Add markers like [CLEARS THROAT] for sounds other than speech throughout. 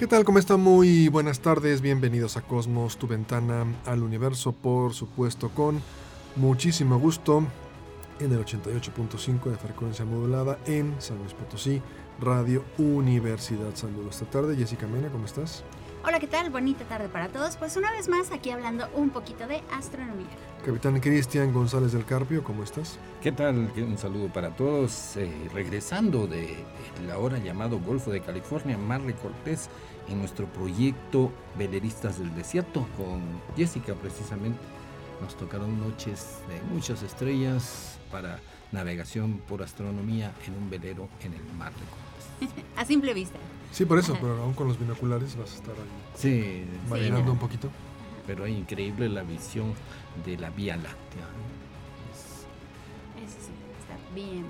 ¿Qué tal? ¿Cómo están? Muy buenas tardes, bienvenidos a Cosmos, tu ventana al universo, por supuesto, con muchísimo gusto en el 88.5 de frecuencia modulada en San Luis Potosí, Radio Universidad. Saludos esta tarde. Jessica Mena, ¿cómo estás? Hola, ¿qué tal? Bonita tarde para todos. Pues una vez más aquí hablando un poquito de astronomía. Capitán Cristian González del Carpio, ¿cómo estás? ¿Qué tal? Un saludo para todos. Eh, regresando de la hora llamado Golfo de California, Marley Cortés en nuestro proyecto Veleristas del Desierto con Jessica precisamente. Nos tocaron noches de muchas estrellas para navegación por astronomía en un velero en el mar de Cortés. [LAUGHS] a simple vista. Sí, por eso, pero aún con los binoculares vas a estar ahí. Sí, sí un poquito. Pero es increíble la visión de la Vía Láctea. Es, sí, está bien.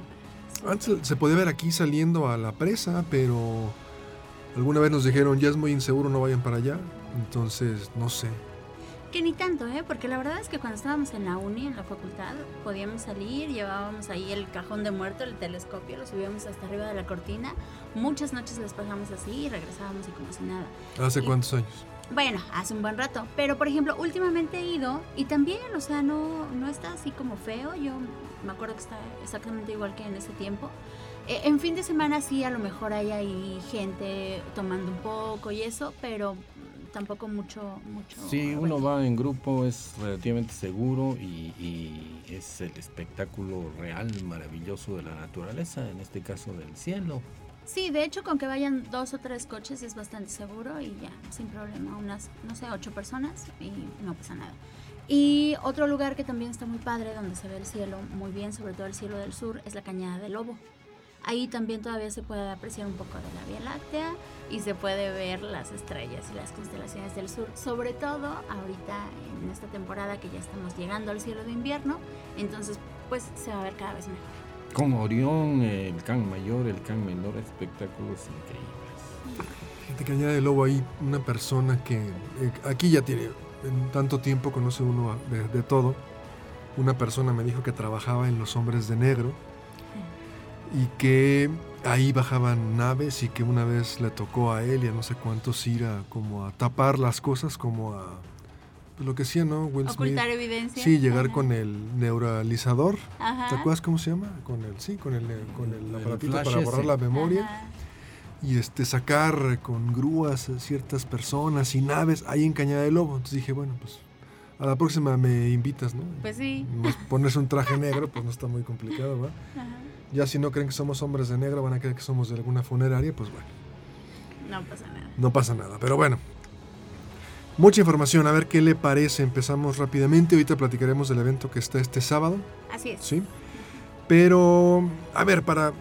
Antes se podía ver aquí saliendo a la presa, pero alguna vez nos dijeron ya es muy inseguro, no vayan para allá. Entonces, no sé. Que ni tanto, ¿eh? Porque la verdad es que cuando estábamos en la uni, en la facultad, podíamos salir, llevábamos ahí el cajón de muerto, el telescopio, lo subíamos hasta arriba de la cortina. Muchas noches las pasamos así y regresábamos y como si nada. ¿Hace cuántos años? Bueno, hace un buen rato. Pero, por ejemplo, últimamente he ido y también, o sea, no, no está así como feo. Yo me acuerdo que está exactamente igual que en ese tiempo. Eh, en fin de semana sí, a lo mejor hay ahí gente tomando un poco y eso, pero tampoco mucho... mucho sí, uno va en grupo, es relativamente seguro y, es el espectáculo real, maravilloso de la naturaleza, en este caso del cielo. Sí, de hecho con que vayan dos o tres coches es bastante seguro y ya, sin problema, unas, no sé, ocho personas y no pasa nada. Y otro lugar que también está muy padre, donde se ve el cielo muy bien, sobre todo el cielo del sur, es la Cañada del Lobo. Ahí también todavía se puede apreciar un poco de la Vía Láctea y se puede ver las estrellas y las constelaciones del sur, sobre todo ahorita en esta temporada que ya estamos llegando al cielo de invierno, entonces pues se va a ver cada vez mejor. Con Orión, el Can Mayor, el Can Menor, espectáculos increíbles. Gente que añade lobo ahí, una persona que eh, aquí ya tiene en tanto tiempo, conoce uno de, de todo. Una persona me dijo que trabajaba en Los Hombres de Negro y que ahí bajaban naves y que una vez le tocó a él y a no sé cuántos ir a como a tapar las cosas, como a pues, lo que hacía, ¿no? Will Ocultar evidencia. Sí, llegar con el neuralizador. ¿Te acuerdas cómo se llama? Con el, sí, con el, con el, aparatito para borrar la memoria. Y este, sacar con grúas a ciertas personas y naves ahí en Cañada de Lobo. Entonces dije, bueno, pues a la próxima me invitas, ¿no? Pues sí. Ponerse un traje negro, pues no está muy complicado, ¿verdad? [LAUGHS] Ajá. Ya si no creen que somos hombres de negro, van a creer que somos de alguna funeraria, pues bueno. No pasa nada. No pasa nada, pero bueno. Mucha información, a ver qué le parece. Empezamos rápidamente, ahorita platicaremos del evento que está este sábado. Así es. Sí. Pero, a ver, para...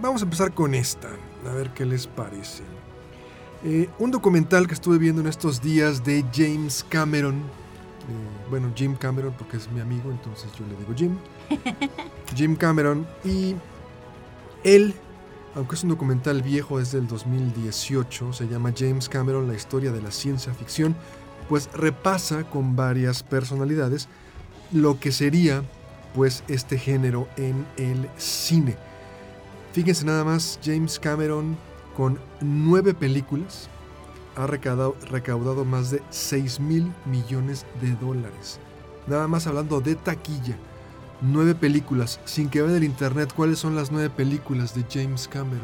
Vamos a empezar con esta, a ver qué les parece. Eh, un documental que estuve viendo en estos días de James Cameron. Eh, bueno, Jim Cameron porque es mi amigo, entonces yo le digo Jim. [LAUGHS] Jim Cameron. Y él, aunque es un documental viejo, es del 2018, se llama James Cameron, la historia de la ciencia ficción, pues repasa con varias personalidades lo que sería pues este género en el cine. Fíjense nada más, James Cameron con nueve películas ha recaudado, recaudado más de 6 mil millones de dólares. Nada más hablando de taquilla nueve películas. Sin que vean el internet, ¿cuáles son las nueve películas de James Cameron?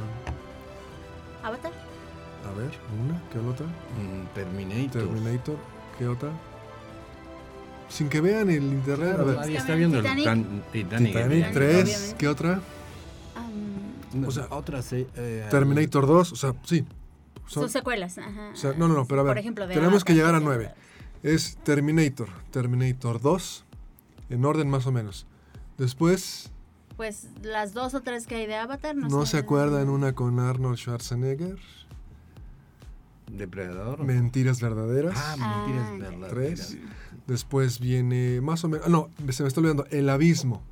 Avatar. A ver, una, ¿qué otra? Mm, Terminator. Terminator, ¿qué otra? Sin que vean el internet. a ver. Nadie está viendo Titanic. el Titanic, 3, ¿qué otra? o sea, otra eh, Terminator 2, o sea, sí. Son, secuelas, ajá. O sea, no, no, no, pero a ver. Por ejemplo, tenemos que llegar a nueve. Es Terminator, Terminator 2, en orden más o menos. Después, Pues las dos o tres que hay de Avatar, no, ¿no sé. se acuerdan una con Arnold Schwarzenegger? Depredador. Mentiras verdaderas. Ah, Ah, mentiras ya. verdaderas. Tres. Después viene más o menos. ah, No, se me está olvidando. El Abismo.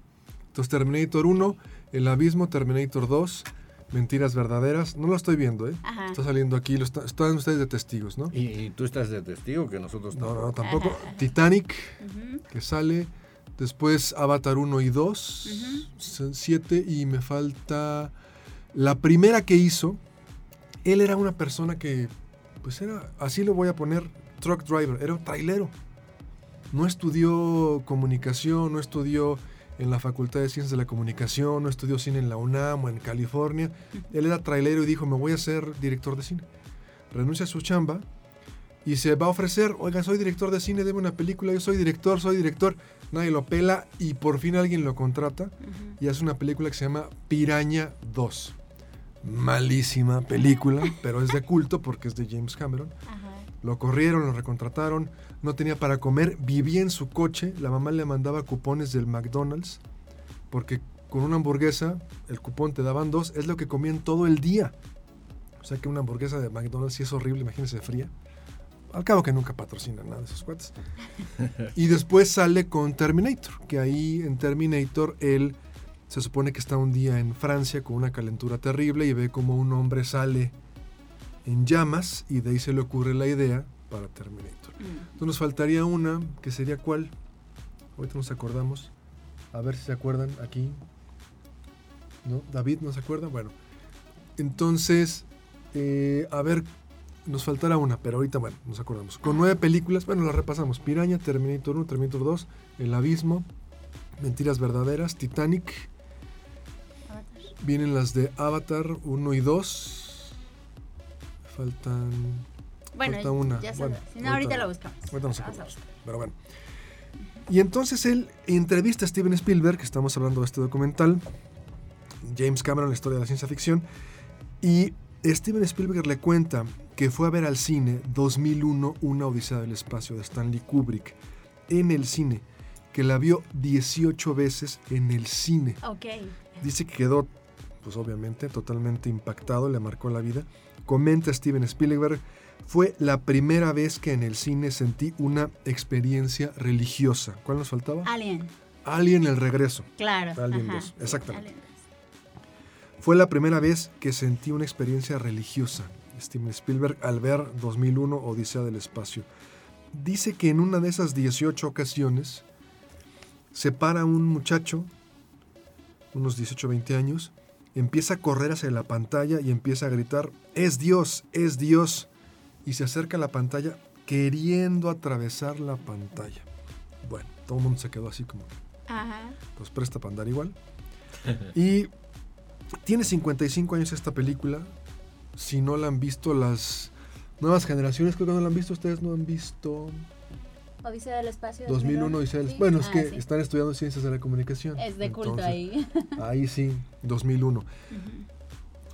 Entonces, Terminator 1, El Abismo, Terminator 2, Mentiras Verdaderas. No lo estoy viendo, ¿eh? Ajá. Está saliendo aquí. Lo está- están ustedes de testigos, ¿no? Y, y tú estás de testigo que nosotros No, no, tampoco. tampoco. Titanic, que sale. Después Avatar 1 y 2. 7. Y me falta. La primera que hizo. Él era una persona que. Pues era. Así lo voy a poner. Truck driver. Era un trailero. No estudió comunicación. No estudió en la Facultad de Ciencias de la Comunicación. No estudió cine en la UNAM o en California. Él era trailero y dijo: Me voy a ser director de cine. Renuncia a su chamba y se va a ofrecer, oiga, soy director de cine, debe una película, yo soy director, soy director. Nadie lo pela y por fin alguien lo contrata y hace una película que se llama Piraña 2. Malísima película, [LAUGHS] pero es de culto porque es de James Cameron. Ajá. Lo corrieron, lo recontrataron, no tenía para comer, vivía en su coche, la mamá le mandaba cupones del McDonald's porque con una hamburguesa, el cupón te daban dos, es lo que comían todo el día. O sea que una hamburguesa de McDonald's sí es horrible, imagínense fría. Al cabo que nunca patrocinan nada de esos cuates. y después sale con Terminator, que ahí en Terminator él se supone que está un día en Francia con una calentura terrible y ve como un hombre sale en llamas y de ahí se le ocurre la idea para Terminator. Mm. Entonces nos faltaría una, que sería cuál. Ahorita nos acordamos. A ver si se acuerdan aquí. ¿No? David no se acuerda. Bueno. Entonces, eh, a ver, nos faltará una, pero ahorita, bueno, nos acordamos. Con nueve películas, bueno, las repasamos. Piraña, Terminator 1, Terminator 2, El Abismo, Mentiras Verdaderas, Titanic. Avatar. Vienen las de Avatar 1 y 2. Faltan... Bueno, Falta una. ya Bueno. Si no, ahorita ahorita- lo buscamos. Ahorita nos acordamos. Pero bueno. Y entonces él entrevista a Steven Spielberg, que estamos hablando de este documental, James Cameron, la historia de la ciencia ficción, y Steven Spielberg le cuenta que fue a ver al cine 2001 Una Odisea del Espacio de Stanley Kubrick en el cine, que la vio 18 veces en el cine. Ok. Dice que quedó, pues obviamente, totalmente impactado, le marcó la vida. Comenta Steven Spielberg, fue la primera vez que en el cine sentí una experiencia religiosa. ¿Cuál nos faltaba? Alien. Alien el regreso. Claro. Alien ajá, 2, sí, exactamente. Alien 2. Fue la primera vez que sentí una experiencia religiosa. Steven Spielberg al ver 2001 Odisea del Espacio. Dice que en una de esas 18 ocasiones se para un muchacho, unos 18 20 años, empieza a correr hacia la pantalla y empieza a gritar, es Dios, es Dios. Y se acerca a la pantalla queriendo atravesar la pantalla. Bueno, todo el mundo se quedó así como, Ajá. pues presta para andar igual. [LAUGHS] Y tiene 55 años esta película. Si no la han visto las nuevas generaciones, creo que no la han visto. Ustedes no han visto Odisea del Espacio. 2001 Odisea del Sí. Bueno, es Ah, que sí. están estudiando ciencias de la comunicación. Es de culto Entonces, ahí. [LAUGHS] Ahí sí, 2001. Ujú.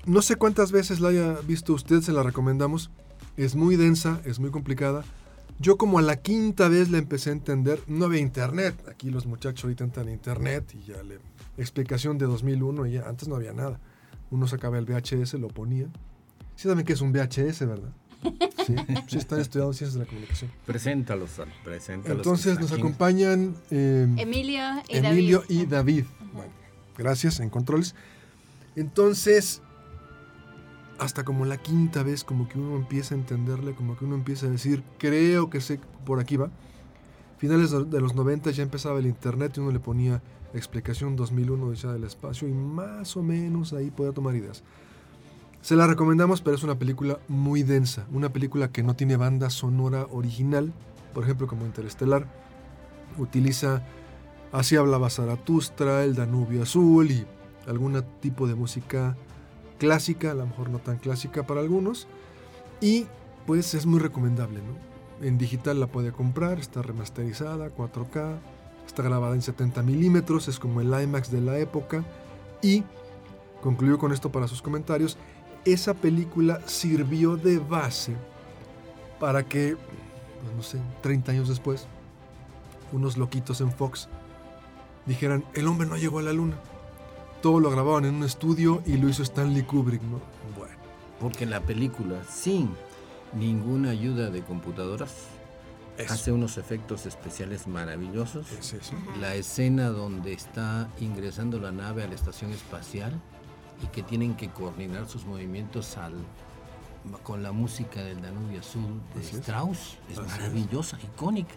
No sé cuántas veces la haya visto usted, se la recomendamos. Es muy densa, es muy complicada. Yo como a la quinta vez la empecé a entender, no había internet. Aquí los muchachos ahorita entran en internet y ya le... Explicación de 2001 y ya, antes no había nada. Uno sacaba el VHS, lo ponía. Sí saben que es un VHS, ¿verdad? [LAUGHS] Sí, sí están estudiando ciencias de la comunicación. Preséntalos, preséntalos. Entonces nos aquí- acompañan eh, Emilio y Emilio David. y David. Bueno, gracias, en controles. Entonces, hasta como la quinta vez, como que uno empieza a entenderle, como que uno empieza a decir, creo que sé, por aquí va. Finales de de los 90 ya empezaba el internet y uno le ponía explicación 2001 Odisea del espacio y más o menos ahí podía tomar ideas. Se la recomendamos, pero es una película muy densa, una película que no tiene banda sonora original, por ejemplo como Interestelar, utiliza Así hablaba Zaratustra, el Danubio Azul y algún tipo de música clásica, a lo mejor no tan clásica para algunos. Y pues es muy recomendable, ¿no? En digital la puede comprar, está remasterizada, 4K, está grabada en 70 milímetros, es como el IMAX de la época. Y concluyo con esto para sus comentarios. Esa película sirvió de base para que pues no sé, 30 años después, unos loquitos en Fox dijeran, el hombre no llegó a la luna. Todo lo grababan en un estudio y lo hizo Stanley Kubrick, ¿no? Bueno. Porque la película, sin ninguna ayuda de computadoras, Eso. hace unos efectos especiales maravillosos. Es eso. La escena donde está ingresando la nave a la estación espacial y que tienen que coordinar sus movimientos al, con la música del Danubio Azul de Así. Strauss es maravillosa, icónica.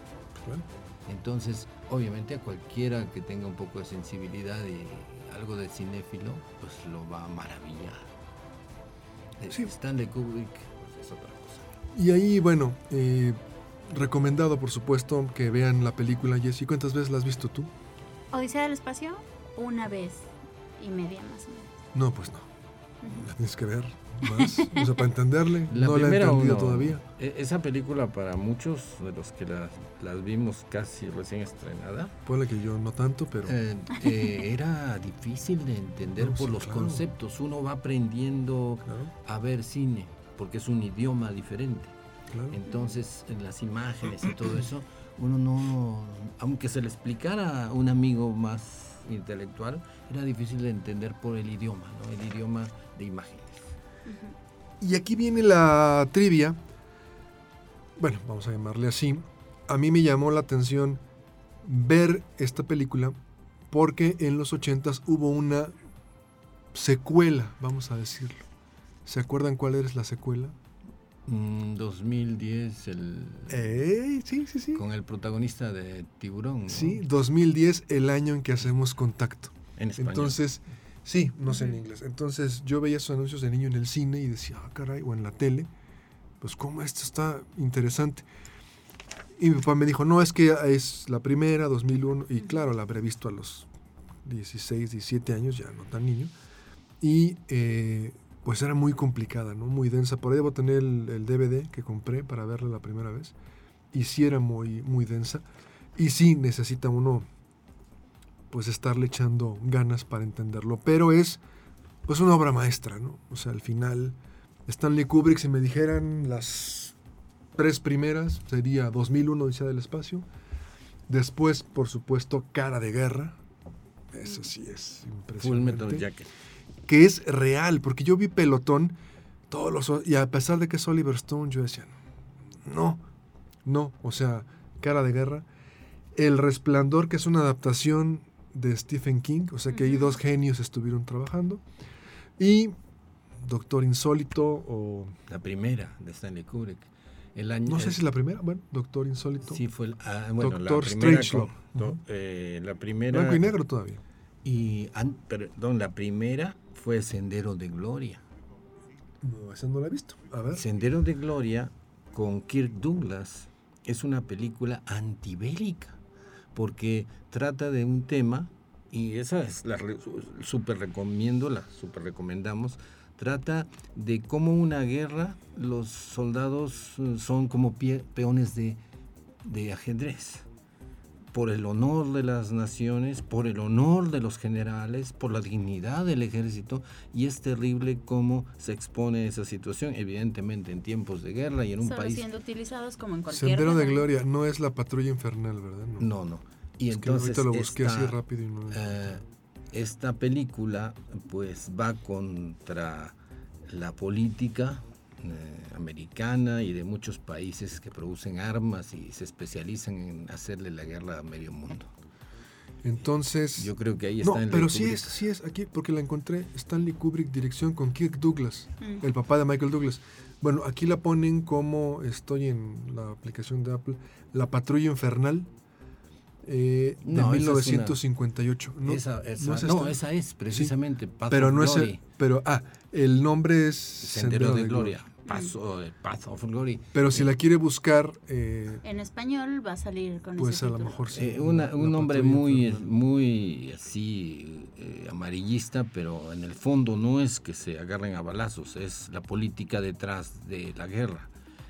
Entonces, obviamente a cualquiera que tenga un poco de sensibilidad y algo de cinéfilo, pues lo va a maravillar. Sí. Stanley Kubrick pues, es otra cosa. Y ahí, bueno, eh, recomendado por supuesto que vean la película, Jessy. ¿Cuántas veces la has visto tú? Odisea del espacio, una vez y media más o menos. No, pues no. La tienes que ver más. o sea, para entenderle. [LAUGHS] La no la he entendido uno, todavía. e- Esa película para muchos de los que las, las vimos casi recién estrenada, Puede que yo no tanto, pero eh, eh, era difícil de entender No, por sí, los claro. conceptos. Uno va aprendiendo claro, a ver cine, porque es un idioma diferente. Claro. Entonces, en las imágenes y [CLEARS THROAT] todo eso, uno no, aunque se le explicara a un amigo más intelectual, era difícil de entender por el idioma, ¿no? El idioma de imágenes. Y aquí viene la trivia. Bueno, vamos a llamarle así. A mí me llamó la atención ver esta película porque en los 80s hubo una secuela, vamos a decirlo. ¿Se acuerdan cuál es la secuela? Mm, 2010, el, ¡Ey! Sí, sí, sí. con el protagonista de Tiburón, ¿no? Sí, 2010, el año en que hacemos contacto. en español. Entonces, sí, no sé en inglés. Entonces yo veía esos anuncios de niño en el cine y decía, ah, caray, o en la tele, pues cómo esto está interesante. Y mi papá me dijo, no, es que es la primera, 2001, y claro, la habré visto a los 16, 17 años, ya no tan niño. Y eh, pues era muy complicada, ¿no? Muy densa. Por ahí debo tener el, el DVD que compré para verla la primera vez. Y sí era muy, muy densa. Y sí necesita uno pues estarle echando ganas para entenderlo. Pero es pues una obra maestra, ¿no? O sea, al final, Stanley Kubrick, si me dijeran las tres primeras, sería 2001, Odisea del Espacio. Después, por supuesto, Cara de Guerra. Eso sí es Full Metal impresionante. Jacket. Que es real, porque yo vi Pelotón, todos los... Y a pesar de que es Oliver Stone, yo decía, no, no, o sea, Cara de Guerra. El Resplandor, que es una adaptación de Stephen King, o sea que ahí dos genios estuvieron trabajando. Y Doctor Insólito, o La primera de Stanley Kubrick. El año, no sé el- si la primera, bueno, Doctor Insólito. Sí, fue el, ah, bueno, Doctor. Strangelove. Ujú. eh, la primera. Blanco y negro todavía. y an- perdón, la primera fue Sendero de Gloria. No, esa no la he visto. A ver. Sendero de Gloria con Kirk Douglas es una película antibélica porque trata de un tema y esa es la super recomiendo, la super recomendamos. Trata de cómo una guerra los soldados eh, son como pie- peones de, de ajedrez por el honor de las naciones, por el honor de los generales, por la dignidad del ejército, y es terrible cómo se expone esa situación, evidentemente en tiempos de guerra y en un Solo país... siendo utilizados como en cualquier Sendero de. Gloria no es la patrulla infernal, ¿verdad? No, no. Y Es que entonces ahorita lo busqué así rápido y no. eh, esta película pues va contra la política eh, americana y de muchos países que producen armas y se especializan en hacerle la guerra a medio mundo. Entonces. Yo creo que ahí no, está en pero sí es, sí es aquí, porque la encontré. Stanley Kubrick, dirección con Kirk Douglas, Mm. el papá de Michael Douglas. Bueno, aquí la ponen como estoy en la aplicación de Apple, La Patrulla Infernal eh, de No, esa es una- 1958. No, esa, esa- no es no, esa es precisamente pero of no es el, pero ah, el nombre es Sendero de Gloria, de Path of Glory. Pero si la quiere buscar, eh, En español va a salir con pues ese a lo mejor sí. Eh, una- un hombre muy, muy así eh, amarillista, pero en el fondo no es que se agarren a balazos, es la política detrás de la guerra.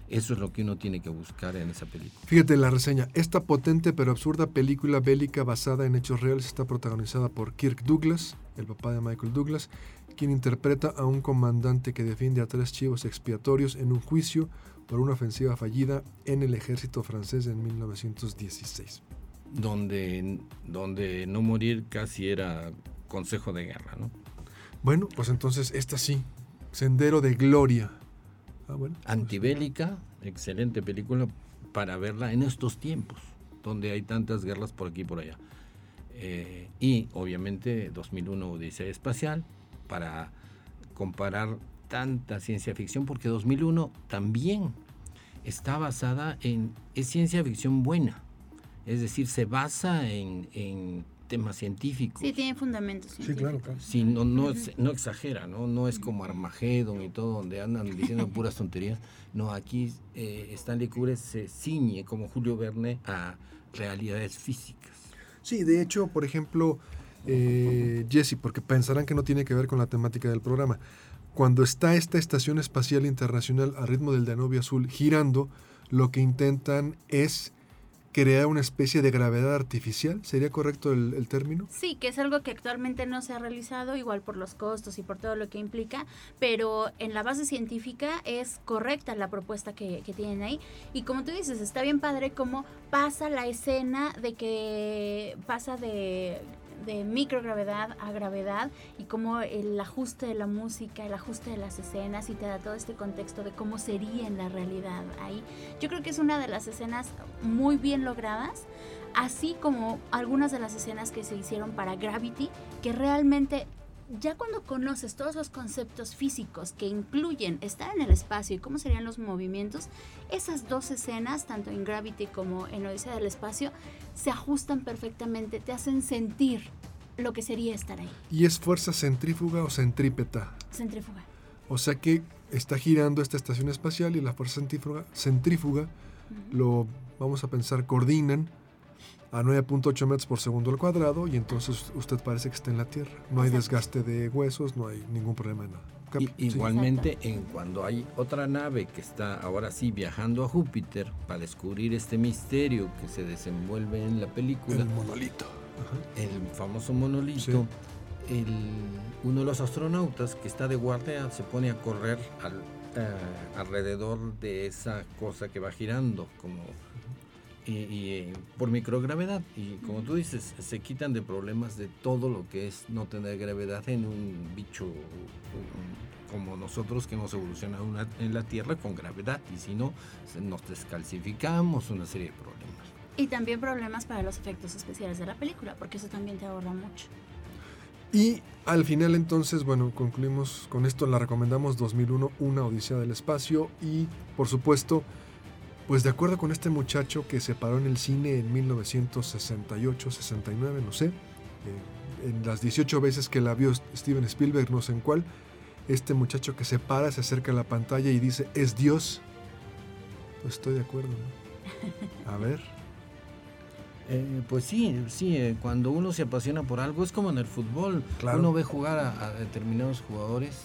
Eso es lo que uno tiene que buscar en esa película. Fíjate la reseña. Esta potente pero absurda película bélica basada en hechos reales está protagonizada por Kirk Douglas, el papá de Michael Douglas, quien interpreta a un comandante que defiende a tres chivos expiatorios en un juicio por una ofensiva fallida en el ejército francés en 1916. Donde, donde no morir casi era consejo de guerra, ¿no? Bueno, pues entonces esta sí, Sendero de Gloria. Ah, bueno, pues, Antibélica, excelente película para verla en estos tiempos, donde hay tantas guerras por aquí y por allá. Eh, y obviamente 2001 Odisea Espacial, para comparar tanta ciencia ficción, porque 2001 también está basada en, es ciencia ficción buena, es decir, se basa en, en temas científicos. Sí, tiene fundamentos. Sí, claro, claro. Sí, no, no, no exagera, ¿no? No es como Armagedon y todo, donde andan diciendo [LAUGHS] puras tonterías. No, aquí eh, Stanley Kubrick se ciñe, como Julio Verne, a realidades físicas. Sí, de hecho, por ejemplo, eh, Jesse, porque pensarán que no tiene que ver con la temática del programa. Cuando está esta Estación Espacial Internacional a ritmo del Danubio Azul girando, lo que intentan es crear una especie de gravedad artificial, ¿sería correcto el, término? Sí, que es algo que actualmente no se ha realizado, igual por los costos y por todo lo que implica, pero en la base científica es correcta la propuesta que tienen ahí. Y como tú dices, está bien padre cómo pasa la escena de que pasa de de microgravedad a gravedad y cómo el ajuste de la música, el ajuste de las escenas y te da todo este contexto de cómo sería en la realidad ahí. Yo creo que es una de las escenas muy bien logradas, así como algunas de las escenas que se hicieron para Gravity, que realmente ya cuando conoces todos los conceptos físicos que incluyen estar en el espacio y cómo serían los movimientos, esas dos escenas, tanto en Gravity como en Odisea del Espacio, se ajustan perfectamente, te hacen sentir lo que sería estar ahí. ¿Y es fuerza centrífuga o centrípeta? Centrífuga. O sea que está girando esta estación espacial y la fuerza centrífuga, centrífuga lo vamos a pensar coordinan a 9.8 metros por segundo al cuadrado y entonces usted parece que está en la Tierra. No hay desgaste de huesos, no hay ningún problema. igualmente, en cuando hay otra nave que está ahora sí viajando a Júpiter para descubrir este misterio que se desenvuelve en la película. El monolito. El famoso monolito. El, uno de los astronautas que está de guardia se pone a correr al, eh, alrededor de esa cosa que va girando como y, eh, por microgravedad. Y como tú dices, se quitan de problemas de todo lo que es no tener gravedad en un bicho como nosotros que hemos evolucionado en la Tierra con gravedad. Y si no, nos descalcificamos, una serie de problemas. Y también problemas para los efectos especiales de la película, porque eso también te ahorra mucho. Y al final entonces, bueno, concluimos con esto, la recomendamos 2001, Una Odisea del Espacio y por supuesto pues de acuerdo con este muchacho que se paró en el cine en 1968, 69, no sé, eh, en las 18 veces que la vio Steven Spielberg, no sé en cuál, este muchacho que se para, se acerca a la pantalla y dice, es Dios. Pues estoy de acuerdo, ¿no? [LAUGHS] A ver. Eh, pues sí, sí, eh, cuando uno se apasiona por algo, es como en el fútbol, uno ve jugar a, determinados jugadores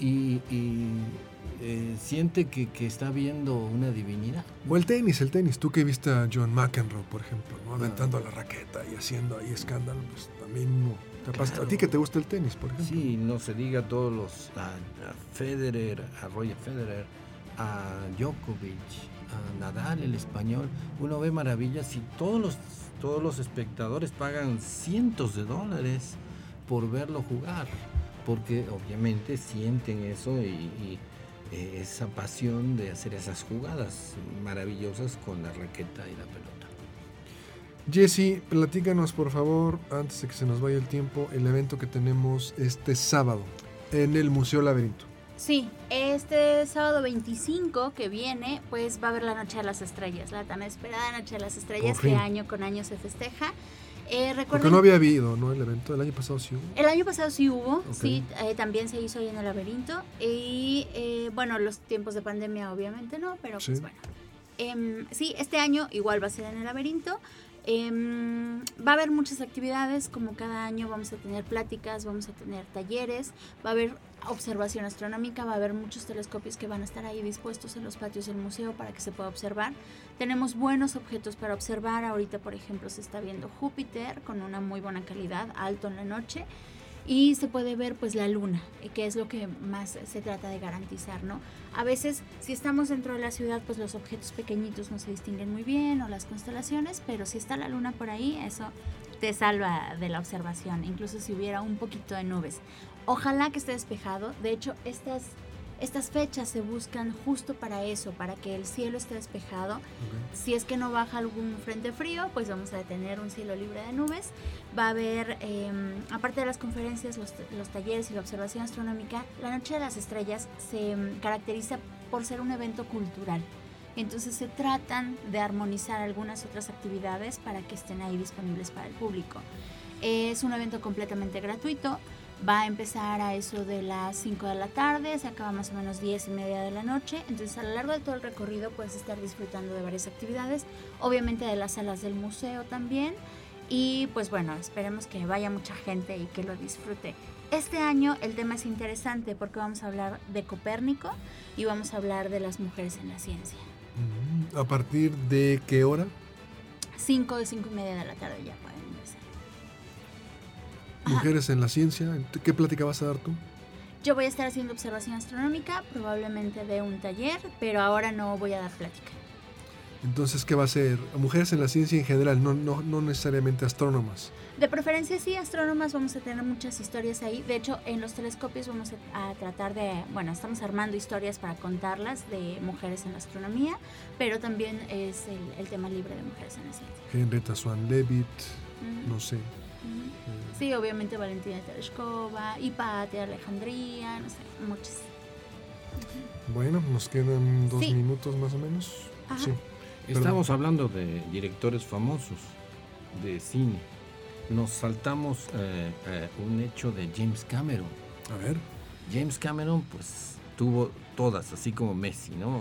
y eh, siente que, está viendo una divinidad. O el tenis, el tenis. Tú que viste a John McEnroe, por ejemplo, ¿no? aventando la raqueta y haciendo ahí escándalo, pues también no. A ti que te gusta el tenis, por ejemplo. Sí, no se diga a todos los, a, Federer, a Roger Federer, a Djokovic, a Nadal, el español. Uno ve maravillas y todos los, todos los espectadores pagan cientos de dólares por verlo jugar, porque obviamente sienten eso y eh, esa pasión de hacer esas jugadas maravillosas con la raqueta y la pelota. Jesse, platícanos por favor, antes de que se nos vaya el tiempo, el evento que tenemos este sábado en el Museo Laberinto. Sí, este sábado 25 que viene, pues va a haber la Noche de las Estrellas, la tan esperada Noche de las Estrellas que año con año se festeja. Eh, Porque no había habido, ¿no? El evento. El año pasado sí hubo. El año pasado sí hubo, sí. Eh, también se hizo ahí en el laberinto. Y eh, bueno, los tiempos de pandemia obviamente no, pero pues bueno. Em, sí, este año igual va a ser en el laberinto. Em, va a haber muchas actividades, como cada año vamos a tener pláticas, vamos a tener talleres, va a haber observación astronómica, va a haber muchos telescopios que van a estar ahí dispuestos en los patios del museo para que se pueda observar. Tenemos buenos objetos para observar, ahorita por ejemplo se está viendo Júpiter con una muy buena calidad, alto en la noche. y se puede ver pues la luna, eh, que es lo que más se trata de garantizar, ¿no? A veces si estamos dentro de la ciudad pues los objetos pequeñitos no se distinguen muy bien o las constelaciones, pero si está la luna por ahí, eso te salva de la observación, incluso si hubiera un poquito de nubes. Ojalá que esté despejado, de hecho estas estas fechas se buscan justo para eso, para que el cielo esté despejado. Si es que no baja algún frente frío, pues vamos a tener un cielo libre de nubes. Va a haber, em, aparte de las conferencias, los, talleres y la observación astronómica, la Noche de las Estrellas se em, caracteriza por ser un evento cultural. Entonces se tratan de armonizar algunas otras actividades para que estén ahí disponibles para el público. Es un evento completamente gratuito va a empezar a eso de las 5 de la tarde, se acaba más o menos 10 y media de la noche. Entonces a lo largo de todo el recorrido puedes estar disfrutando de varias actividades, obviamente de las salas del museo también. Y pues bueno, esperemos que vaya mucha gente y que lo disfrute. Este año el tema es interesante porque vamos a hablar de Copérnico y vamos a hablar de las mujeres en la ciencia. Mm, ¿A partir de qué hora? 5 de 5 y media de la tarde ya Mujeres en la ciencia. ¿Qué plática vas a dar tú? Yo voy a estar haciendo observación astronómica, probablemente de un taller, pero ahora no voy a dar plática. Entonces, ¿qué va a ser? Mujeres en la ciencia en general, no, no, no necesariamente astrónomas. De preferencia sí, astrónomas, vamos a tener muchas historias ahí. De hecho, en los telescopios vamos a, tratar de, bueno, estamos armando historias para contarlas de mujeres en la astronomía, pero también es el, tema libre de mujeres en la ciencia. Henrietta Swan Leavitt, no sé. Sí, obviamente Valentina Tereshkova, Hipatia, Alejandría, no sé, muchas. Bueno, nos quedan dos minutos más o menos. Sí. Estamos hablando de directores famosos de cine. Nos saltamos eh, eh, un hecho de James Cameron. A ver. James Cameron, pues tuvo todas, así como Messi, ¿no?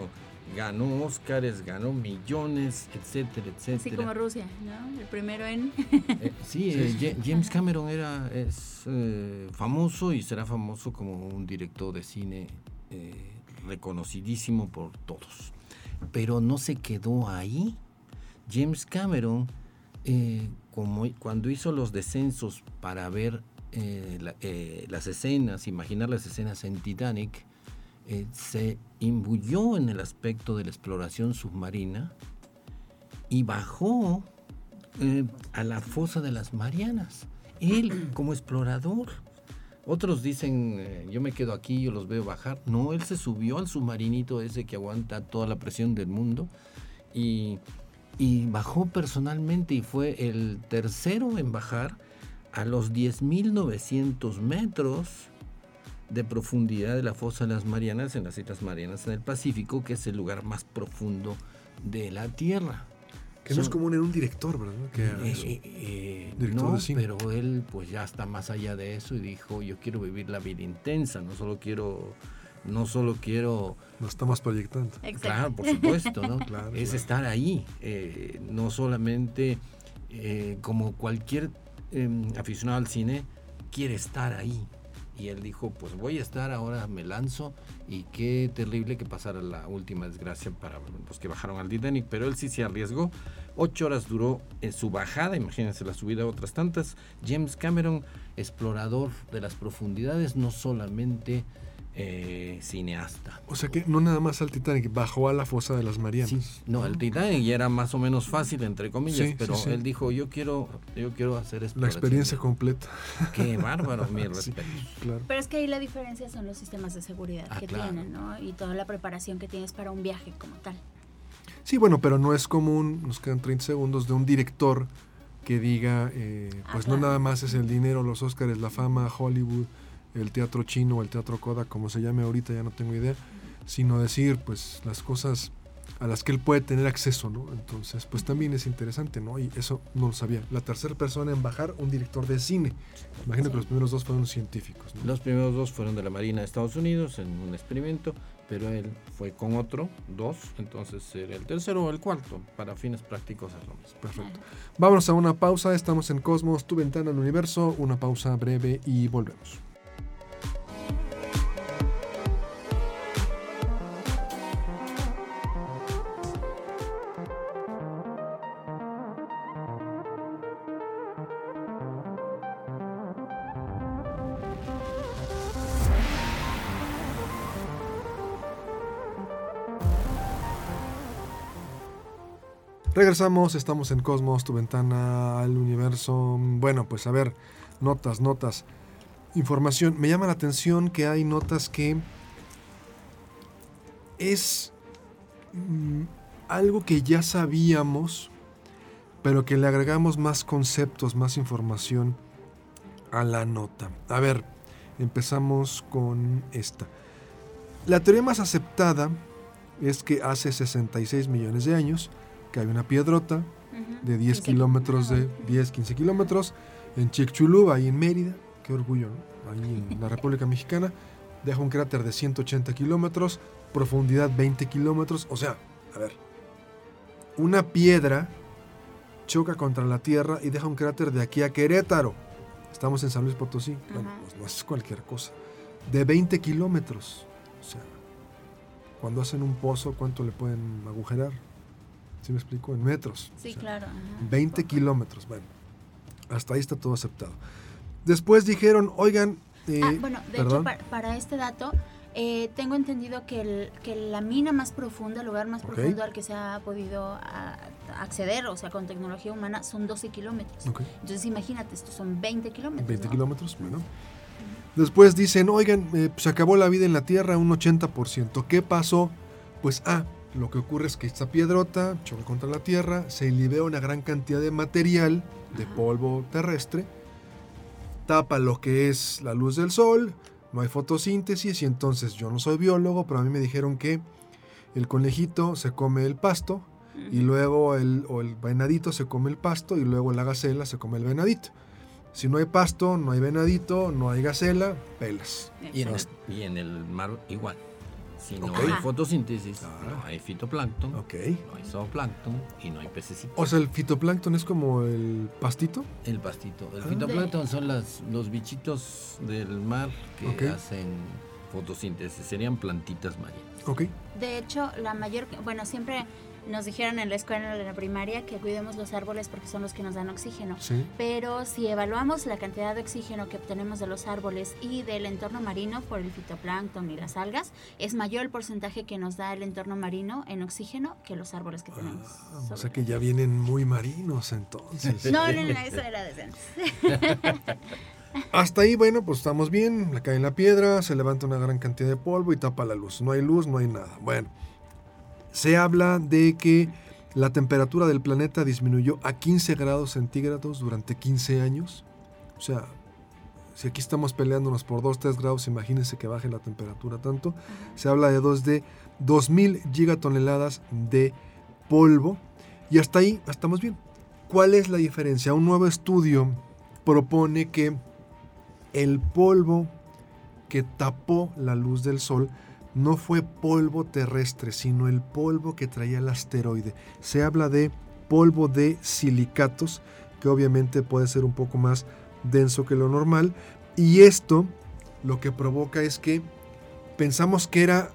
Ganó Óscares, ganó millones, etcétera, etcétera. Así como Rusia, ¿no? El primero en... Eh, sí, [LAUGHS] eh, James Cameron era, es eh, famoso y será famoso como un director de cine reconocidísimo por todos. Pero no se quedó ahí. James Cameron, como cuando hizo los descensos para ver las escenas, imaginar las escenas en Titanic, eh, se imbuyó en el aspecto de la exploración submarina y bajó eh, a la fosa de las Marianas. Él como explorador. Otros dicen, eh, yo me quedo aquí, yo los veo bajar. No, él se subió al submarinito ese que aguanta toda la presión del mundo y, y bajó personalmente y fue el tercero en bajar a los 10.900 metros de profundidad de la fosa de las Marianas en las Islas Marianas en el Pacífico, que es el lugar más profundo de la Tierra. Que no es común en un director, ¿verdad? Que eh, eh, eh, no, pero él pues ya está más allá de eso y dijo, yo quiero vivir la vida intensa, no solo quiero no solo quiero... No estamos proyectando. Claro, por supuesto, ¿no? [LAUGHS] es estar ahí, no solamente como cualquier em, aficionado al cine quiere estar ahí, y él dijo, pues voy a estar ahora, me lanzo y qué terrible que pasara la última desgracia para los que bajaron al Titanic, pero él sí se arriesgó. Ocho horas duró en su bajada, imagínense la subida otras tantas. James Cameron, explorador de las profundidades, no solamente eh, cineasta. O sea que no nada más al Titanic, bajó a la fosa de las Marianas. no, el Titanic ya era más o menos fácil, entre comillas, pero él dijo, yo quiero, yo quiero hacer La experiencia completa. Qué [LAUGHS] bárbaro, mi respeto. Claro. Pero es que ahí la diferencia son los sistemas de seguridad ah, que tienen, ¿no? Y toda la preparación que tienes para un viaje como tal. Sí, bueno, pero no es común, nos quedan 30 segundos, de un director que diga, eh, ah, pues no nada más es el dinero, los Oscars, la fama, Hollywood, el teatro chino o el teatro Kodak, como se llame ahorita, ya no tengo idea, sino decir pues las cosas a las que él puede tener acceso, ¿no? Entonces, pues también es interesante, ¿no? Y eso no lo sabía. La tercera persona en bajar, un director de cine. Imagino que los primeros dos fueron científicos. Los primeros dos fueron de la Marina de Estados Unidos en un experimento, pero él fue con otro, dos, entonces era el tercero o el cuarto, para fines prácticos es lo mismo. Perfecto. Vámonos a una pausa, estamos en Cosmos, tu ventana al universo, una pausa breve y volvemos. Regresamos, estamos en Cosmos, tu ventana al universo. Bueno, pues a ver, notas, notas, información. Me llama la atención que hay notas que es mm, algo que ya sabíamos, pero que le agregamos más conceptos, más información a la nota. A ver, empezamos con esta. La teoría más aceptada es que hace 66 millones de años que hay una piedrota de 10 15 kilómetros, de 10, 15 kilómetros, en Chicxulub, ahí en Mérida, qué orgullo, ¿no? ahí en la [LAUGHS] República Mexicana, deja un cráter de 180 kilómetros, profundidad 20 kilómetros, o sea, a ver, una piedra choca contra la Tierra y deja un cráter de aquí a Querétaro. Estamos en San Luis Potosí, bueno, pues no es cualquier cosa, de 20 kilómetros, o sea, cuando hacen un pozo, ¿cuánto le pueden agujerar? ¿Sí me explico? En metros. Sí, O sea, claro. ajá. 20 kilómetros. Bueno, hasta ahí está todo aceptado. Después dijeron, oigan, eh, Ah, bueno, de perdón. hecho, para, para este dato, eh, tengo entendido que, el- que la mina más profunda, el lugar más profundo al que se ha podido a- acceder, o sea, con tecnología humana, son 12 kilómetros. Entonces, imagínate, estos son 20 kilómetros. 20 ¿no? kilómetros, bueno. Después dicen, oigan, eh, se acabó la vida en la Tierra un 80%. ¿Qué pasó? Pues, ah, lo que ocurre es que esta piedrota choca contra la Tierra, se libera una gran cantidad de material, de polvo terrestre, tapa lo que es la luz del sol, no hay fotosíntesis y entonces yo no soy biólogo, pero a mí me dijeron que el conejito se come el pasto, y luego el, o el venadito se come el pasto y luego la gacela se come el venadito. Si no hay pasto, no hay venadito, no hay gacela, pelas. Y en, Exacto. y en el mar igual. Si no hay fotosíntesis, Ah. no hay fitoplancton, no hay zooplancton y no hay pececitos. O sea, el fitoplancton es como el pastito. El pastito. El Ah. fitoplancton son las, los bichitos del mar que hacen fotosíntesis. Serían plantitas marinas. Ok. De hecho, la mayor, bueno, siempre nos dijeron en la escuela, en la primaria, que cuidemos los árboles porque son los que nos dan oxígeno. Sí. Pero si evaluamos la cantidad de oxígeno que obtenemos de los árboles y del entorno marino por el fitoplancton y las algas, es mayor el porcentaje que nos da el entorno marino en oxígeno que los árboles que tenemos. Ah, o sea que ya vienen muy marinos entonces. No, no, no, eso era de. [LAUGHS] Hasta ahí, bueno, pues estamos bien. Le cae en la piedra, se levanta una gran cantidad de polvo y tapa la luz. No hay luz, no hay nada. Bueno, se habla de que la temperatura del planeta disminuyó a 15 grados centígrados durante 15 años. O sea, si aquí estamos peleándonos por 2, 3 grados, imagínense que baje la temperatura tanto. Se habla de dos de 2.000 gigatoneladas de polvo. Y hasta ahí estamos bien. ¿Cuál es la diferencia? Un nuevo estudio propone que el polvo que tapó la luz del sol no fue polvo terrestre, sino el polvo que traía el asteroide. Se habla de polvo de silicatos, que obviamente puede ser un poco más denso que lo normal. Y esto lo que provoca es que pensamos que era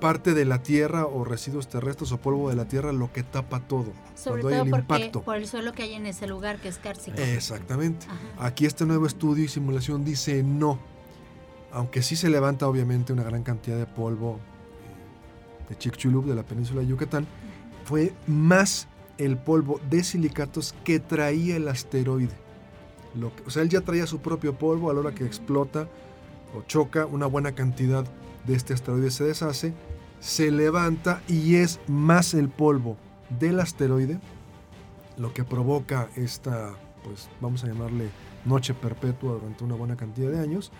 parte de la Tierra o residuos terrestres o polvo de la Tierra lo que tapa todo. Sobre cuando hay todo el porque impacto. por el suelo que hay en ese lugar que es cárcico. Exactamente. Ajá. Aquí este nuevo estudio y simulación dice no. Aunque sí se levanta obviamente una gran cantidad de polvo eh, de Chicxulub, de la península de Yucatán, fue más el polvo de silicatos que traía el asteroide. Lo que- o sea, él ya traía su propio polvo a la hora que explota o choca, una buena cantidad de este asteroide se deshace, se levanta y es más el polvo del asteroide lo que provoca esta, pues vamos a llamarle noche perpetua durante una buena cantidad de años,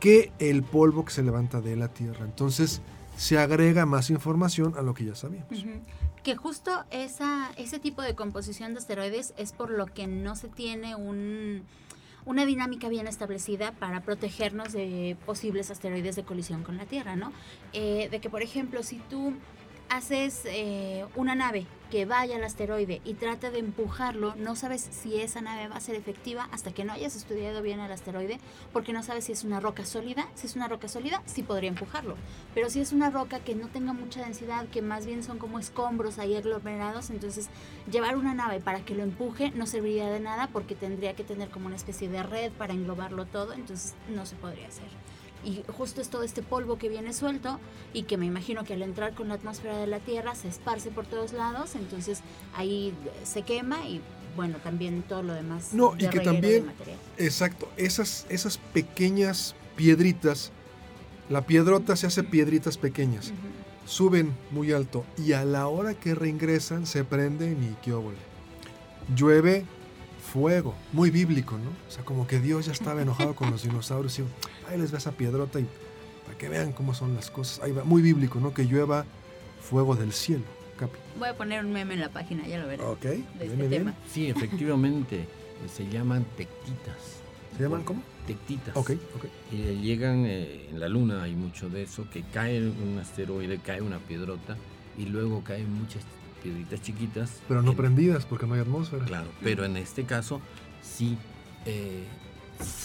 que el polvo que se levanta de la Tierra. Entonces se agrega más información a lo que ya sabíamos. Que justo ese tipo de composición de asteroides es por lo que no se tiene un, una dinámica bien establecida para protegernos de posibles asteroides de colisión con la Tierra, ¿no? Eh, de que, por ejemplo, si tú haces eh, una nave que vaya al asteroide y trata de empujarlo, no sabes si esa nave va a ser efectiva hasta que no hayas estudiado bien el asteroide, porque no sabes si es una roca sólida. Si es una roca sólida, sí podría empujarlo. Pero si es una roca que no tenga mucha densidad, que más bien son como escombros ahí aglomerados, entonces llevar una nave para que lo empuje no serviría de nada porque tendría que tener como una especie de red para englobarlo todo, entonces no se podría hacer. Y justo es todo este polvo que viene suelto y que me imagino que al entrar con la atmósfera de la Tierra se esparce por todos lados, entonces ahí se quema y bueno, también todo lo demás. No, de y que también, exacto, esas, esas pequeñas piedritas, la piedrota se hace piedritas pequeñas, suben muy alto y a la hora que reingresan se prenden y qué óvole. Llueve fuego, muy bíblico, ¿no? O sea, como que Dios ya estaba enojado con los dinosaurios y ahí les ve esa piedrota y para que vean cómo son las cosas. Ahí va, muy bíblico, ¿no? Que llueva fuego del cielo, Capi. Voy a poner un meme en la página, ya lo veré. Ok, de bien, este bien. tema. Sí, efectivamente, [LAUGHS] se llaman tectitas. ¿Se llaman cómo? Tectitas. Ok, ok. Y eh, llegan eh, en la luna, hay mucho de eso, que cae un asteroide, cae una piedrota y luego caen muchas piedritas chiquitas. Pero no en- prendidas porque no hay atmósfera. Claro, pero en este caso sí eh,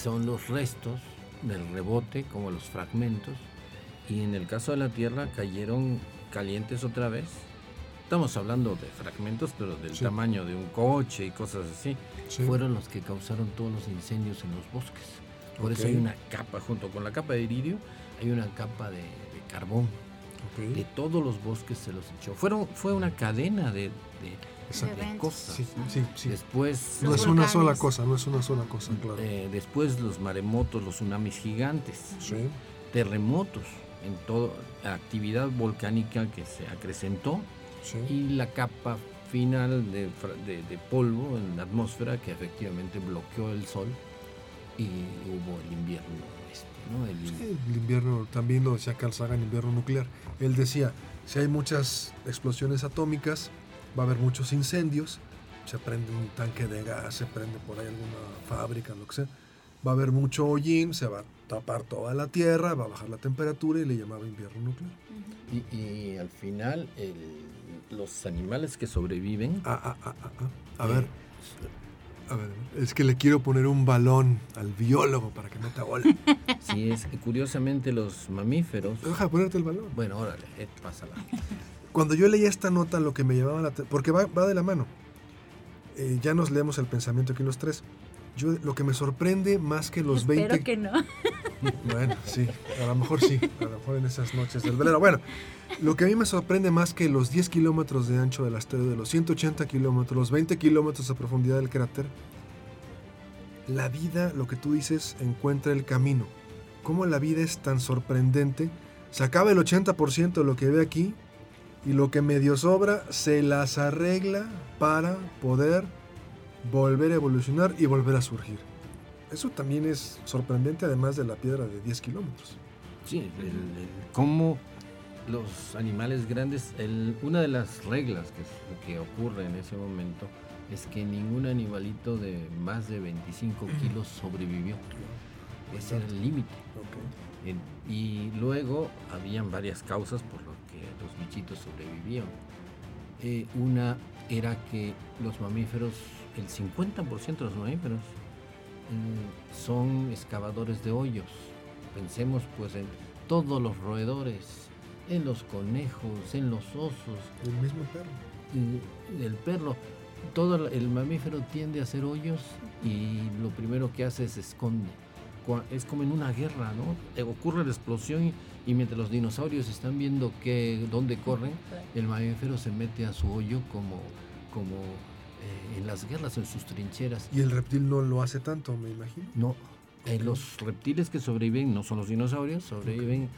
son los restos del rebote, como los fragmentos, y en el caso de la Tierra cayeron calientes otra vez. Estamos hablando de fragmentos, pero del Sí. tamaño de un coche y cosas así. Sí. Fueron los que causaron todos los incendios en los bosques. Por eso Ok. hay una capa, junto con la capa de iridio, hay una capa de, de carbón. De todos los bosques se los echó. Fueron, fue una cadena de, de- cosas. Sí, ¿no? sí, sí. Después, No es una sola cosa, no es una sola cosa, claro. eh, después los maremotos, los tsunamis gigantes, Sí, terremotos, en todo, la actividad volcánica que se acrecentó sí. y la capa final de, fra- de- de polvo en la atmósfera que efectivamente bloqueó el sol y hubo el invierno. ¿No? El- Sí, el invierno, también lo decía Carl Sagan, invierno nuclear. Él decía, si hay muchas explosiones atómicas, va a haber muchos incendios, se prende un tanque de gas, se prende por ahí alguna fábrica, lo que sea, va a haber mucho hollín, se va a tapar toda la Tierra, va a bajar la temperatura y le llamaba invierno nuclear. Y, y al final el- los animales que sobreviven... Ah, ah, ah, ah, ah. A ver, a ver, es que le quiero poner un balón al biólogo para que meta gol. [LAUGHS] Sí, es curiosamente los mamíferos... Deja de ponerte el balón. Bueno, órale, eh, pásala. Cuando yo leía esta nota, lo que me llamaba la porque va, va de la mano, Eh, ya nos leemos el pensamiento aquí los tres. Yo, lo que me sorprende más que los Espero 20. que no. [LAUGHS] Bueno, sí, a lo mejor sí, a lo mejor en esas noches del velero. Bueno, lo que a mí me sorprende más que los 10 kilómetros de ancho del asteroide, los 180 kilómetros, los 20 kilómetros de profundidad del cráter, la vida, lo que tú dices, encuentra el camino. Cómo la vida es tan sorprendente. Se acaba el 80% de lo que ve aquí y lo que medio sobra se las arregla para poder volver a evolucionar y volver a surgir. Eso también es sorprendente, además de la piedra de 10 kilómetros. Sí, el, el- cómo los animales grandes, el- una de las reglas que, que ocurre en ese momento es que ningún animalito de más de 25 kilos sobrevivió. Ese era el límite. Ok. En- Y luego habían varias causas por lo que los bichitos sobrevivían. Eh, una era que los mamíferos, el 50% de los mamíferos eh, son excavadores de hoyos. Pensemos pues en todos los roedores, en los conejos, en los osos, El mismo perro. el perro. Todo el- mamífero tiende a hacer hoyos y lo primero que hace es esconde. Es como en una guerra, ¿no? Ocurre la explosión y, y mientras los dinosaurios están viendo que, dónde corren, el mamífero se mete a su hoyo como, como eh, en las guerras, en sus trincheras. Y el reptil no lo hace tanto, me imagino. No, eh, los reptiles que sobreviven no son los dinosaurios, sobreviven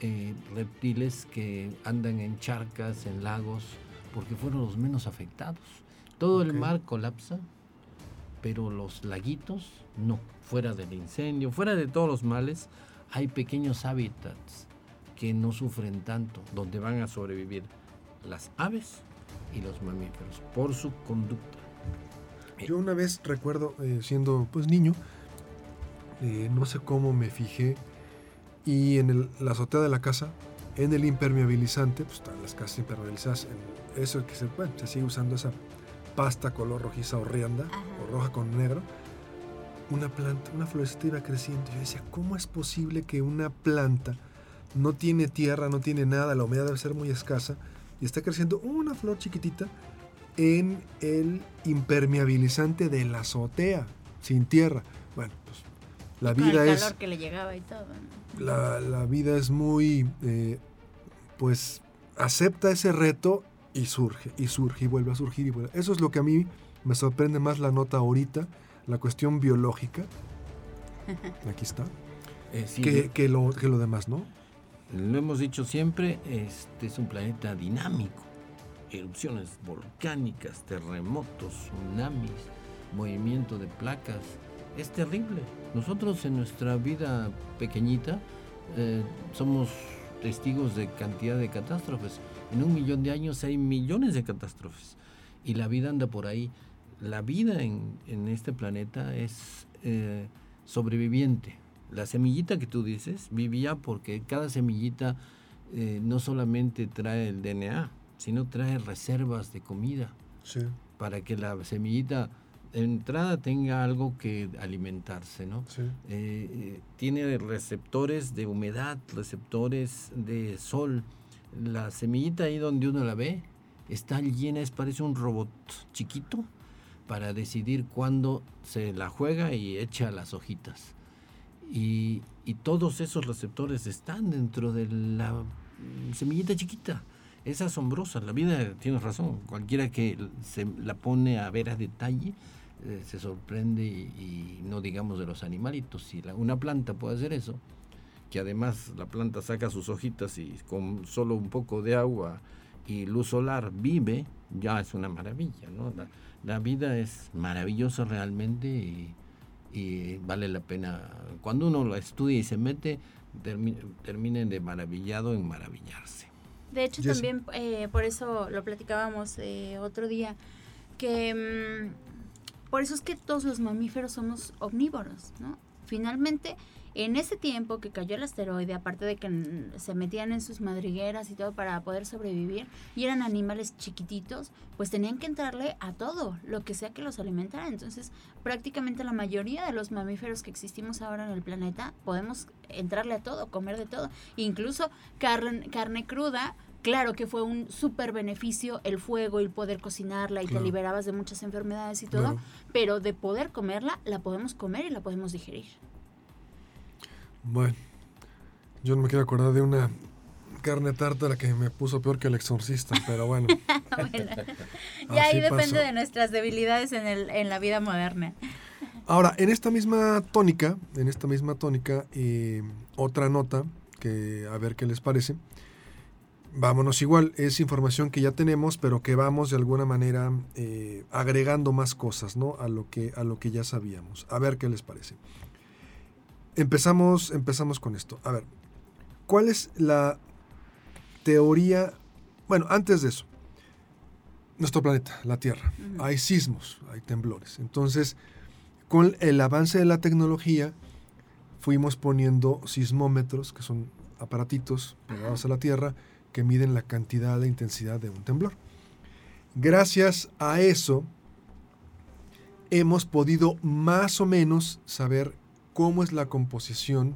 eh, reptiles que andan en charcas, en lagos, porque fueron los menos afectados. Todo el mar colapsa, pero los laguitos no. Fuera del incendio, fuera de todos los males, hay pequeños hábitats que no sufren tanto, donde van a sobrevivir las aves y los mamíferos por su conducta. Yo una vez recuerdo, eh, siendo pues niño, eh, no sé cómo me fijé, y en el- la azotea de la casa, en el impermeabilizante, pues están las casas impermeabilizadas, en eso que se, bueno, se sigue usando esa pasta color rojiza horrenda, Ajá. o roja con negro, una planta, una florecita iba creciendo. Yo decía, ¿cómo es posible que una planta no tiene tierra, no tiene nada, la humedad debe ser muy escasa, y está creciendo una flor chiquitita en el impermeabilizante de la azotea, sin tierra? Bueno, pues La Con vida el es... calor que le llegaba y todo. ¿no? La, la vida es muy, eh, pues, acepta ese reto y surge, y surge, y vuelve a surgir. Y vuelve. Eso es lo que a mí me sorprende más la nota ahorita, la cuestión biológica. [LAUGHS] Aquí está. Eh, sí, Que, que lo, que lo demás, ¿no? Lo hemos dicho siempre, este es un planeta dinámico. Erupciones volcánicas, terremotos, tsunamis, movimiento de placas. Es terrible. Nosotros en nuestra vida pequeñita eh, somos testigos de cantidad de catástrofes. En un millón de años hay millones de catástrofes. Y la vida anda por ahí. La vida en, en este planeta es eh, sobreviviente. La semillita que tú dices vivía porque cada semillita eh, no solamente trae el DNA, sino trae reservas de comida Sí. para que la semillita de entrada tenga algo que alimentarse, ¿no? Sí. Eh, eh, tiene receptores de humedad, receptores de sol. La semillita ahí donde uno la ve está llena, es, parece un robot chiquito para decidir cuándo se la juega y echa las hojitas. Y, y todos esos receptores están dentro de la semillita chiquita. Es asombrosa, la vida, tienes razón, cualquiera que se la pone a ver a detalle eh, se sorprende y, y no digamos de los animalitos. Si la- una planta puede hacer eso, que además la planta saca sus hojitas y con solo un poco de agua y luz solar vive, ya es una maravilla. ¿no? La, la vida es maravillosa realmente y, y vale la pena. Cuando uno la estudia y se mete, termi- termina de maravillado en maravillarse. De hecho, también eh, por eso lo platicábamos eh, otro día, que mm, por eso es que todos los mamíferos somos omnívoros, ¿no? Finalmente, en ese tiempo que cayó el asteroide, aparte de que se metían en sus madrigueras y todo para poder sobrevivir, y eran animales chiquititos, pues tenían que entrarle a todo, lo que sea que los alimentara. Entonces, prácticamente la mayoría de los mamíferos que existimos ahora en el planeta podemos entrarle a todo, comer de todo, incluso carne, carne cruda. Claro que fue un súper beneficio el fuego y el poder cocinarla y Claro. te liberabas de muchas enfermedades y todo, Claro. pero de poder comerla, la podemos comer y la podemos digerir. Bueno, yo no me quiero acordar de una carne tártara que me puso peor que el exorcista, pero bueno. [LAUGHS] Bueno, ya ahí depende pasó. de nuestras debilidades en, el, en la vida moderna. Ahora, en esta misma tónica, en esta misma tónica, eh, otra nota que a ver qué les parece. Vámonos igual, es información que ya tenemos, pero que vamos de alguna manera eh, agregando más cosas, ¿no? A lo que a lo que ya sabíamos. A ver qué les parece. Empezamos, empezamos con esto. A ver, ¿cuál es la teoría? Bueno, antes de eso, nuestro planeta, la Tierra, hay sismos, hay temblores. Entonces, con el avance de la tecnología, fuimos poniendo sismómetros, que son aparatitos pegados a la Tierra, que miden la cantidad de intensidad de un temblor. Gracias a eso, hemos podido más o menos saber cómo es la composición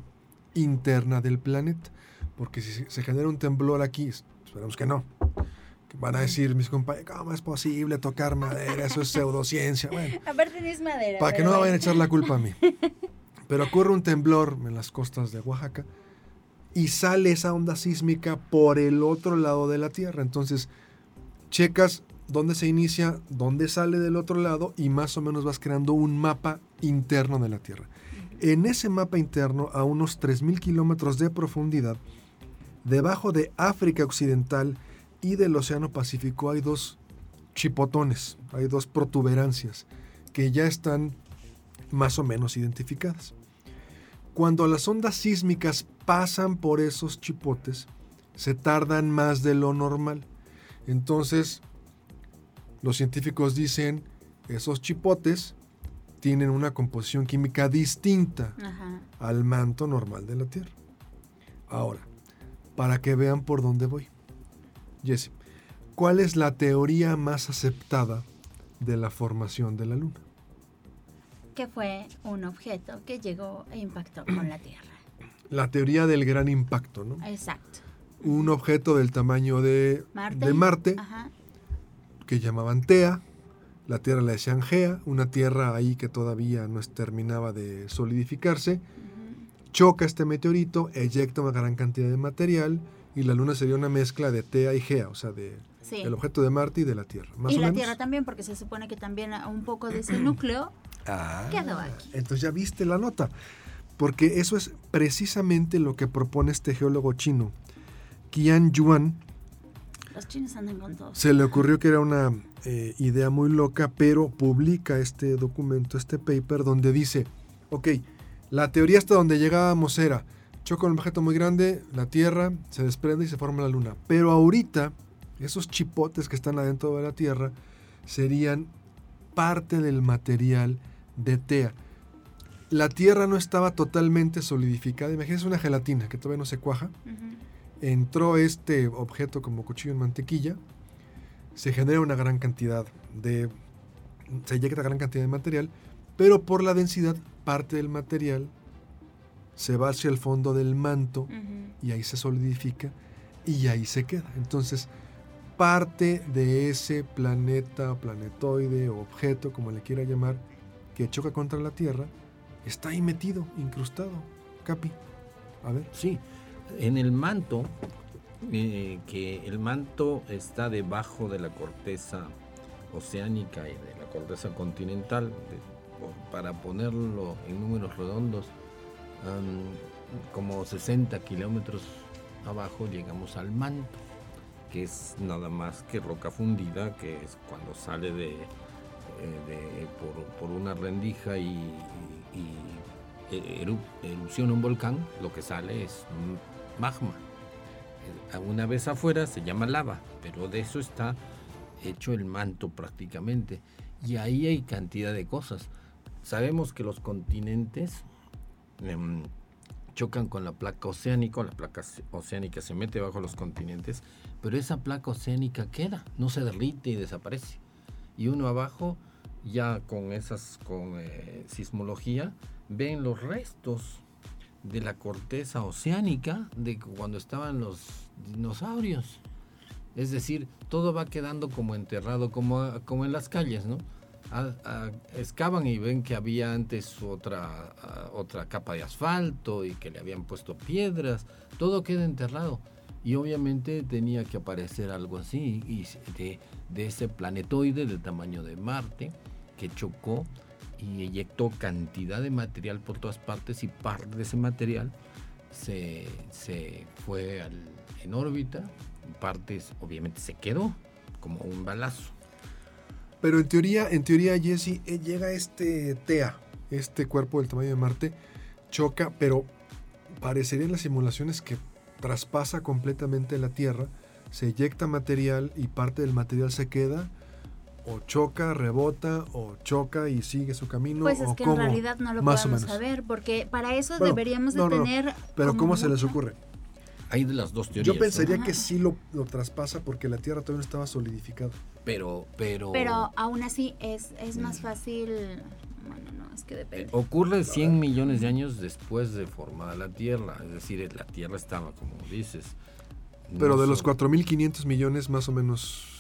interna del planeta. Porque si se- genera un temblor aquí, esperamos que no. que Van a decir mis compañeros, ¿cómo es posible tocar madera? Eso es pseudociencia. Bueno, [LAUGHS] Aparte no es madera. para que no me vayan a echar la culpa a mí. [LAUGHS] Pero ocurre un temblor en las costas de Oaxaca y sale esa onda sísmica por el otro lado de la Tierra. Entonces, checas dónde se inicia, dónde sale del otro lado y más o menos vas creando un mapa interno de la Tierra. En ese mapa interno, a unos 3.000 kilómetros de profundidad, debajo de África Occidental y del Océano Pacífico hay dos chipotones, hay dos protuberancias que ya están más o menos identificadas. Cuando las ondas sísmicas pasan por esos chipotes, se tardan más de lo normal. Entonces, los científicos dicen, esos chipotes tienen una composición química distinta Ajá. al manto normal de la Tierra. Ahora, para que vean por dónde voy. Jesse, ¿cuál es la teoría más aceptada de la formación de la Luna? Que fue un objeto que llegó e impactó con la [CLEARS THROAT] Tierra. La teoría del gran impacto, ¿no? Exacto. Un objeto del tamaño de Marte. de Marte Ajá. que llamaban TEA, La Tierra la decían Gea, una Tierra ahí que todavía no terminaba de solidificarse. Choca este meteorito, eyecta una gran cantidad de material y la Luna sería una mezcla de Tea y Gea, o sea, de Sí. el objeto de Marte y de la Tierra. Más y o la menos. Tierra también, porque se supone que también un poco de ese [CLEARS THROAT] núcleo Ah, quedó aquí. Entonces ya viste la nota. Porque eso es precisamente lo que propone este geólogo chino. Qian Yuan Los chinos andan con todo. se le ocurrió que era una eh, idea muy loca, pero publica este documento, este paper, donde dice, ok, la teoría hasta donde llegábamos era, choca un objeto muy grande, la Tierra se desprende y se forma la Luna. Pero ahorita, esos chipotes que están adentro de la Tierra serían parte del material de TEA. La Tierra no estaba totalmente solidificada. Imagínense una gelatina que todavía no se cuaja. Entró este objeto como cuchillo en mantequilla. Se genera una gran cantidad de... Se eyecta gran cantidad de material. Pero por la densidad, parte del material se va hacia el fondo del manto y ahí se solidifica y ahí se queda. Entonces, parte de ese planeta, planetoide o objeto, como le quiera llamar, que choca contra la Tierra, está ahí metido, incrustado. Capi, a ver. Sí, en el manto, eh, que el manto está debajo de la corteza oceánica y de la corteza continental, para ponerlo en números redondos, como 60 kilómetros abajo llegamos al manto, que es nada más que roca fundida, que es cuando sale de, eh, por, por una rendija y, y- eru- erupciona un volcán, lo que sale es magma. Una vez afuera se llama lava, pero de eso está hecho el manto prácticamente. Y ahí hay cantidad de cosas. Sabemos que los continentes em, chocan con la placa oceánica, la placa oce- oceánica se mete bajo los continentes, pero esa placa oceánica queda, no se derrite y desaparece. Y uno abajo, ya con esas, con eh, sismología, ven los restos de la corteza oceánica de cuando estaban los dinosaurios. Es decir, todo va quedando como enterrado, como, como en las calles, ¿no? A- a- excavan y ven que había antes otra, otra capa de asfalto y que le habían puesto piedras, todo queda enterrado. Y obviamente tenía que aparecer algo así, y de, de ese planetoide del tamaño de Marte, que chocó y eyectó cantidad de material por todas partes y parte de ese material se, se fue al- en órbita, partes obviamente se quedó como un balazo. Pero en teoría, en teoría, Jesse, eh, llega este TEA, este cuerpo del tamaño de Marte, choca, pero parecería en las simulaciones que traspasa completamente la Tierra, se eyecta material y parte del material se queda, o choca, rebota, o choca y sigue su camino. Pues es o que cómo, en realidad no lo más o podemos menos. saber, porque para eso Bueno, deberíamos de no, no, no. tener... Pero ¿cómo se les ocurre? Hay de las dos teorías. Yo ¿no? pensaría que sí lo, lo traspasa porque la Tierra todavía no estaba solidificada. Pero, pero, Pero aún así es, es más fácil... Bueno, no, es que eh, depende. ocurre 100 millones de años después de formada la Tierra. Es decir, la Tierra estaba, como dices. Pero no de los so- 4.500 millones más o menos,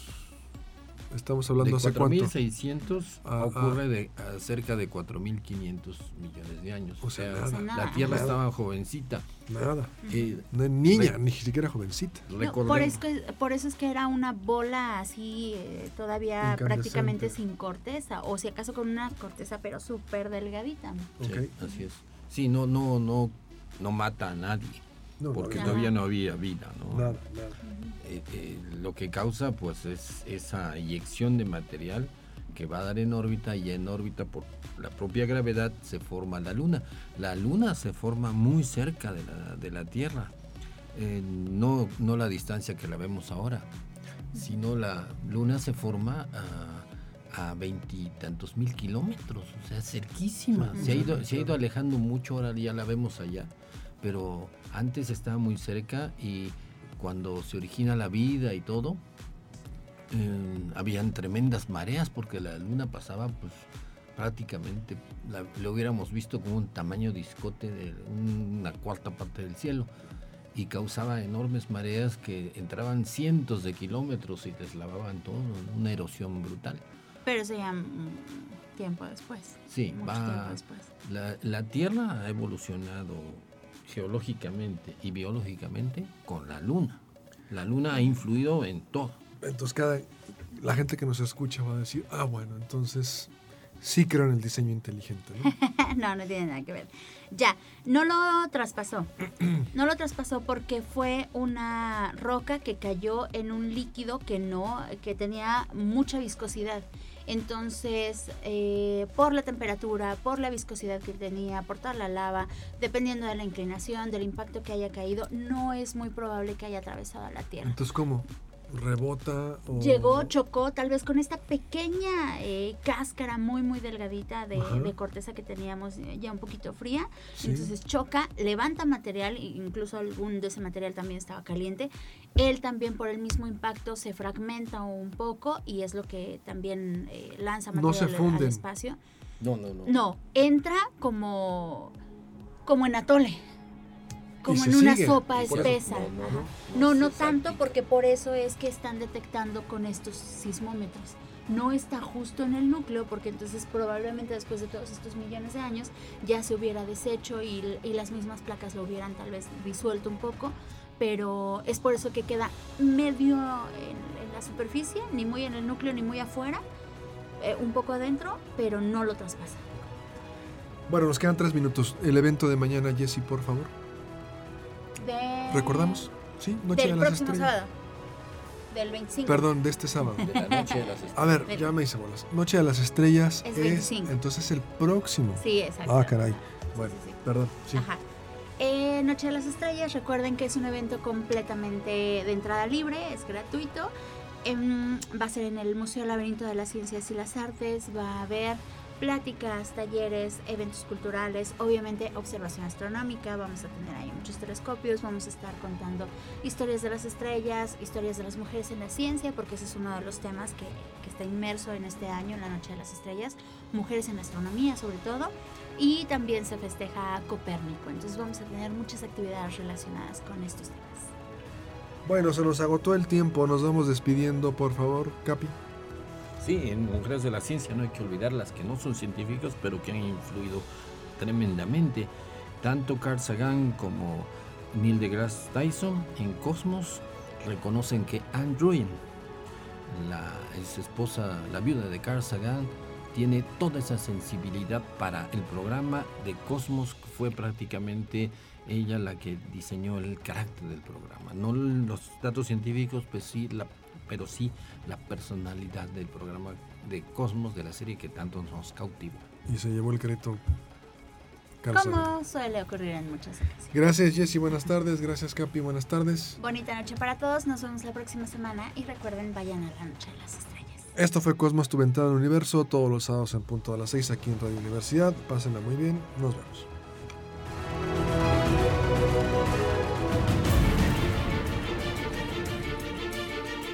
estamos hablando de hace cuánto. 4.600 Ah, ocurre de a cerca de 4.500 millones de años. O sea, sea, nada. O sea, nada. la Tierra Nada. estaba jovencita. Nada. Eh, No, niña, ni siquiera jovencita. No, por, eso, que- por eso es que era una bola así, eh, todavía prácticamente sin corteza, o si acaso con una corteza pero súper delgadita. Sí, Ok. así es. Sí, no, no, no, no mata a nadie, No, porque no, todavía no había vida, ¿no? nada, nada. Eh, eh, lo que causa, pues, es esa eyección de material que va a dar en órbita y en órbita por la propia gravedad se forma la Luna. La Luna se forma muy cerca de la, de la Tierra, Eh, no, no la distancia que la vemos ahora, sino la Luna se forma a, a veintitantos mil kilómetros, o sea, cerquísima. Se ha, ido, se ha ido alejando mucho, ahora ya la vemos allá, pero antes estaba muy cerca y cuando se origina la vida y todo, eh, habían tremendas mareas porque la luna pasaba pues prácticamente, la- lo hubiéramos visto como un tamaño discote de una cuarta parte del cielo y causaba enormes mareas que entraban cientos de kilómetros y deslavaban todo, una erosión brutal. Pero eso ya mm, tiempo después. Sí, va- después. La, la Tierra ha evolucionado geológicamente y biológicamente con la Luna. La Luna ha influido en todo. Entonces cada la gente que nos escucha va a decir, ah, bueno, entonces sí creo en el diseño inteligente, ¿no? [LAUGHS] no, no tiene nada que ver. Ya, no lo traspasó. [CLEARS THROAT] No lo traspasó porque fue una roca que cayó en un líquido que no, que tenía mucha viscosidad. Entonces, eh, por la temperatura, por la viscosidad que tenía, por toda la lava, dependiendo de la inclinación, del impacto que haya caído, no es muy probable que haya atravesado la Tierra. Entonces, ¿cómo? ¿Rebota o...? Llegó, chocó, tal vez con esta pequeña eh, cáscara muy, muy delgadita de, corteza que teníamos eh, ya un poquito fría. Sí. Entonces choca, levanta material, incluso algún de ese material también estaba caliente. Él también por el mismo impacto se fragmenta un poco y es lo que también eh, lanza No se material al- al espacio. No, no, no. No, entra como, como en atole, como en una sigue. sopa espesa. no, no, Ajá. no, No, no se tanto porque por eso es que están detectando con estos sismómetros. No está justo en el núcleo porque entonces probablemente después de todos estos millones de años ya se hubiera deshecho y, y las mismas placas lo hubieran tal vez disuelto un poco, pero es por eso que queda medio en, en la superficie, ni muy en el núcleo ni muy afuera, eh, un poco adentro, pero no lo traspasa. Bueno, nos quedan tres minutos. El evento de mañana, Jesse, por favor. De- ¿Recordamos? Sí, Noche Del de las próximo Estrellas. sábado. Del 25. Perdón, de este sábado. De la noche de las estrellas. A ver, ya me hice bolas. Noche de las Estrellas Es es, 25. entonces el próximo. Sí, exacto. Ah, caray. Bueno, sí, sí. perdón. Sí. Ajá. Eh, Noche de las Estrellas, recuerden que es un evento completamente de entrada libre, es gratuito. Em, va a ser en el Museo Laberinto de las Ciencias y las Artes, va a haber pláticas, talleres, eventos culturales, obviamente observación astronómica, vamos a tener ahí muchos telescopios, vamos a estar contando historias de las estrellas, historias de las mujeres en la ciencia, porque ese es uno de los temas que, está inmerso en este año, en la Noche de las Estrellas, mujeres en la astronomía sobre todo y también se festeja Copérnico. Entonces vamos a tener muchas actividades relacionadas con estos temas. Bueno, se nos agotó el tiempo. Nos vamos despidiendo, por favor, Capi. Sí, en Mujeres de la Ciencia no hay que olvidar las que no son científicos, pero que han influido tremendamente. Tanto Carl Sagan como Neil deGrasse Tyson en Cosmos reconocen que Druyan, la esposa, la viuda de Carl Sagan, tiene toda esa sensibilidad para el programa de Cosmos. Fue prácticamente ella la que diseñó el carácter del programa. No los datos científicos, pues sí, la, pero sí la personalidad del programa de Cosmos, de la serie que tanto nos cautivó. Y se llevó el crédito. Como suele ocurrir en muchas ocasiones. Gracias, Jesse. Buenas tardes. Gracias, Capi. Buenas tardes. Bonita noche para todos, nos vemos la próxima semana y recuerden, vayan a la Noche de las Estrellas. Esto fue Cosmos, tu ventana al universo, todos los sábados en punto a las 6 aquí en Radio Universidad. Pásenla muy bien. Nos vemos.